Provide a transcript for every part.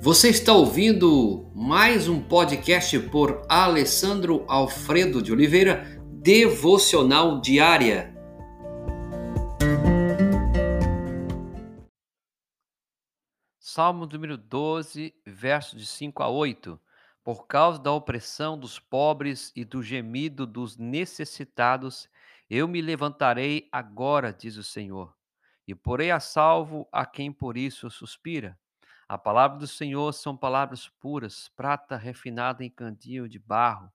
Você está ouvindo mais um podcast por Alessandro Alfredo de Oliveira, Devocional Diária. Salmo número 12, versos de 5 a 8. Por causa da opressão dos pobres e do gemido dos necessitados, eu me levantarei agora, diz o Senhor, e porei a salvo a quem por isso suspira. A palavra do Senhor são palavras puras, prata refinada em cantil de barro,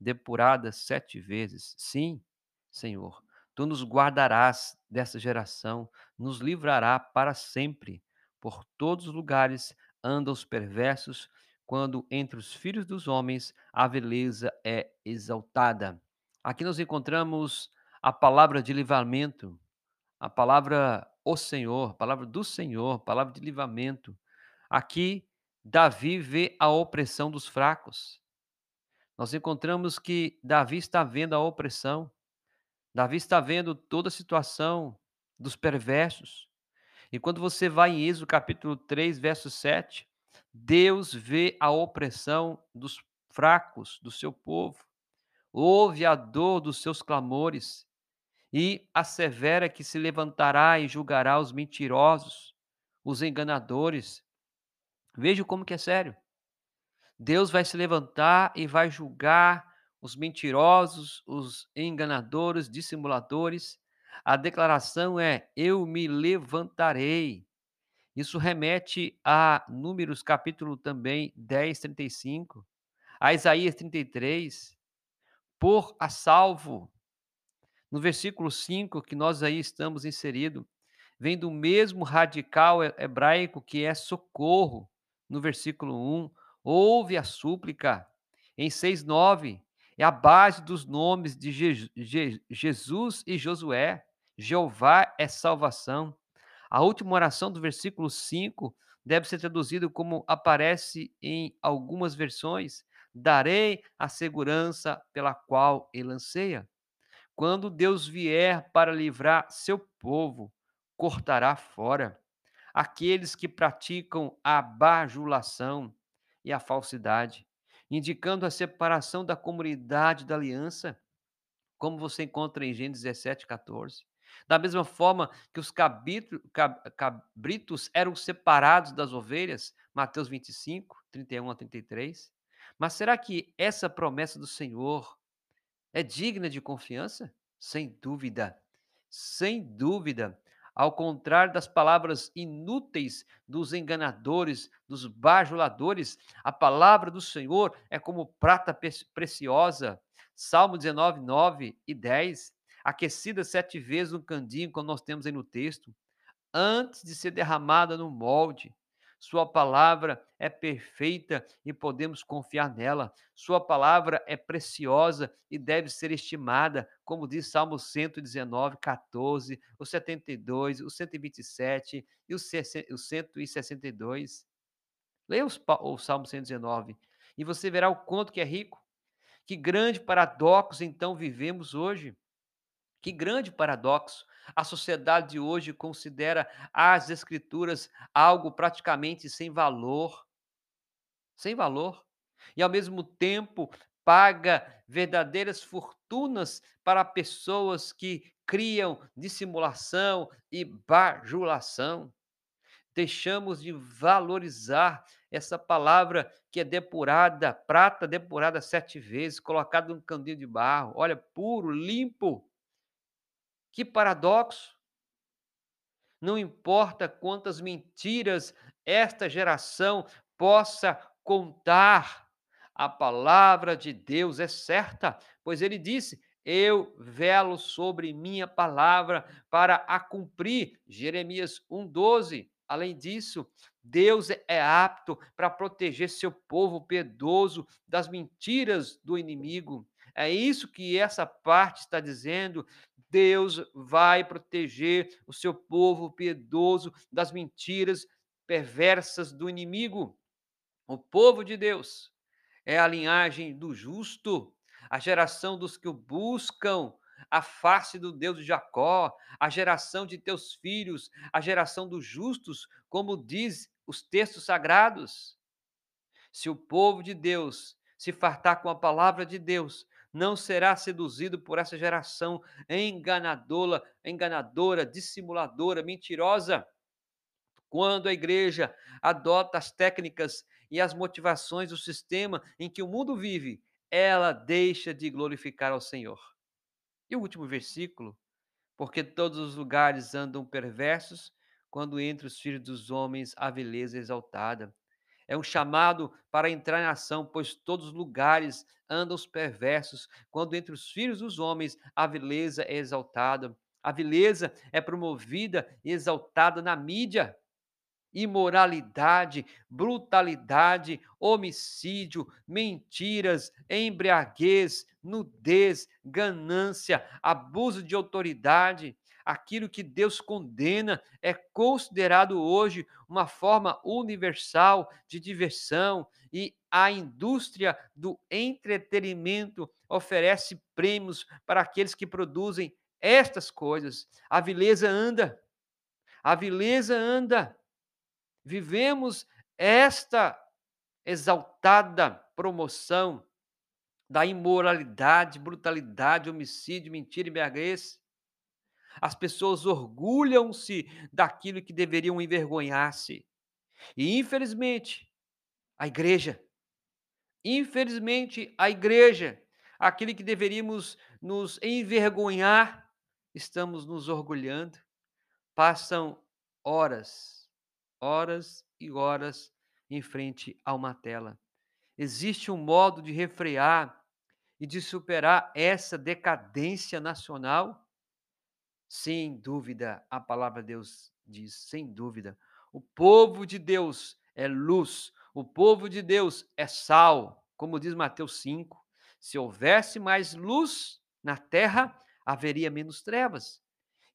depurada sete vezes. Sim, Senhor, tu nos guardarás dessa geração, nos livrará para sempre. Por todos os lugares andam os perversos, quando entre os filhos dos homens a beleza é exaltada. Aqui nós encontramos a palavra de livramento, a palavra o Senhor, a palavra do Senhor, a palavra de livramento. Aqui Davi vê a opressão dos fracos. Nós encontramos que Davi está vendo a opressão, Davi está vendo toda a situação dos perversos. E quando você vai em Êxodo capítulo 3, verso 7, Deus vê a opressão dos fracos, do seu povo, ouve a dor dos seus clamores e assevera que se levantará e julgará os mentirosos, os enganadores. Veja como que é sério. Deus vai se levantar e vai julgar os mentirosos, os enganadores, dissimuladores. A declaração é: Eu me levantarei. Isso remete a Números capítulo também 10, 35, a Isaías 33, por a salvo. No versículo 5, que nós aí estamos inseridos, vem do mesmo radical hebraico que é socorro, no versículo 1, ouve a súplica. Em 6,9, é a base dos nomes de Je Je Jesus e Josué. Jeová é salvação. A última oração do versículo 5 deve ser traduzido como aparece em algumas versões: darei a segurança pela qual ele anseia. Quando Deus vier para livrar seu povo, cortará fora aqueles que praticam a bajulação e a falsidade, indicando a separação da comunidade da aliança, como você encontra em Gênesis 17, 14. Da mesma forma que os cabritos eram separados das ovelhas, Mateus 25, 31 a 33. Mas será que essa promessa do Senhor é digna de confiança? Sem dúvida, sem dúvida. Ao contrário das palavras inúteis dos enganadores, dos bajuladores, a palavra do Senhor é como prata preciosa. Salmo 19, 9 e 10. Aquecida sete vezes no candinho, como nós temos aí no texto, antes de ser derramada no molde. Sua palavra é perfeita e podemos confiar nela. Sua palavra é preciosa e deve ser estimada, como diz Salmo 119, 14, o 72, o 127 e o 162. Leia o Salmo 119 e você verá o quanto que é rico. Que grande paradoxo então vivemos hoje. Que grande paradoxo! A sociedade de hoje considera as escrituras algo praticamente sem valor. Sem valor. E ao mesmo tempo paga verdadeiras fortunas para pessoas que criam dissimulação e bajulação. Deixamos de valorizar essa palavra que é depurada, prata depurada sete vezes, colocada num candinho de barro. Olha, puro, limpo que paradoxo! Não importa quantas mentiras esta geração possa contar, a palavra de Deus é certa, pois ele disse: Eu velo sobre minha palavra para a cumprir. Jeremias 1,12. Além disso, Deus é apto para proteger seu povo piedoso das mentiras do inimigo. É isso que essa parte está dizendo. Deus vai proteger o seu povo piedoso das mentiras perversas do inimigo. O povo de Deus é a linhagem do justo, a geração dos que o buscam, a face do Deus de Jacó, a geração de teus filhos, a geração dos justos, como diz os textos sagrados. Se o povo de Deus se fartar com a palavra de Deus, não será seduzido por essa geração enganadora, enganadora, dissimuladora, mentirosa. Quando a igreja adota as técnicas e as motivações do sistema em que o mundo vive, ela deixa de glorificar ao Senhor. E o último versículo, porque todos os lugares andam perversos, quando entre os filhos dos homens a beleza exaltada. É um chamado para entrar em ação, pois todos os lugares andam os perversos, quando entre os filhos dos homens a beleza é exaltada. A beleza é promovida e exaltada na mídia imoralidade, brutalidade, homicídio, mentiras, embriaguez, nudez, ganância, abuso de autoridade. Aquilo que Deus condena é considerado hoje uma forma universal de diversão e a indústria do entretenimento oferece prêmios para aqueles que produzem estas coisas. A vileza anda. A vileza anda vivemos esta exaltada promoção da imoralidade, brutalidade, homicídio, mentira e embriaguez. As pessoas orgulham-se daquilo que deveriam envergonhar-se. E infelizmente, a igreja, infelizmente a igreja, aquele que deveríamos nos envergonhar, estamos nos orgulhando. Passam horas, horas e horas em frente a uma tela. Existe um modo de refrear e de superar essa decadência nacional? Sem dúvida, a palavra de Deus diz, sem dúvida. O povo de Deus é luz, o povo de Deus é sal, como diz Mateus 5. Se houvesse mais luz na terra, haveria menos trevas.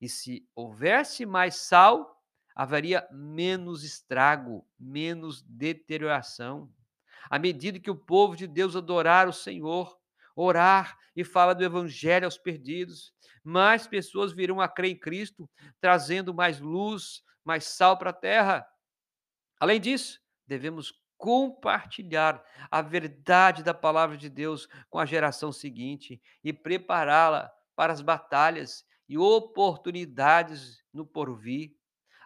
E se houvesse mais sal, haveria menos estrago, menos deterioração. À medida que o povo de Deus adorar o Senhor, orar e falar do evangelho aos perdidos, mais pessoas virão a crer em Cristo, trazendo mais luz, mais sal para a terra. Além disso, devemos compartilhar a verdade da palavra de Deus com a geração seguinte e prepará-la para as batalhas e oportunidades no porvir.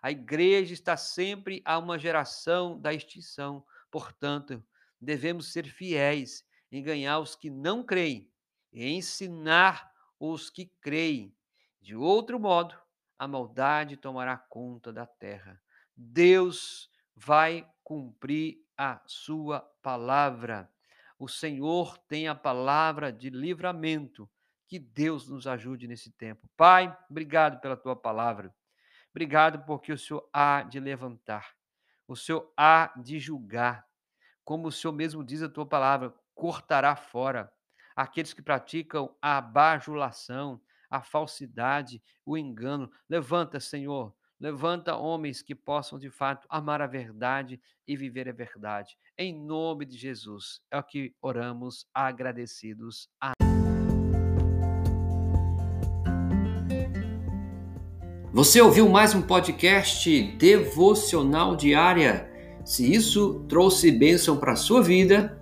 A igreja está sempre a uma geração da extinção. Portanto, devemos ser fiéis em ganhar os que não creem e ensinar os que creem. De outro modo, a maldade tomará conta da terra. Deus vai cumprir a sua palavra. O Senhor tem a palavra de livramento. Que Deus nos ajude nesse tempo. Pai, obrigado pela tua palavra. Obrigado porque o Senhor há de levantar, o Senhor há de julgar. Como o Senhor mesmo diz a tua palavra, cortará fora aqueles que praticam a bajulação, a falsidade, o engano. Levanta, Senhor, levanta homens que possam de fato amar a verdade e viver a verdade. Em nome de Jesus, é o que oramos agradecidos. Amém. Você ouviu mais um podcast devocional diária? Se isso trouxe bênção para a sua vida,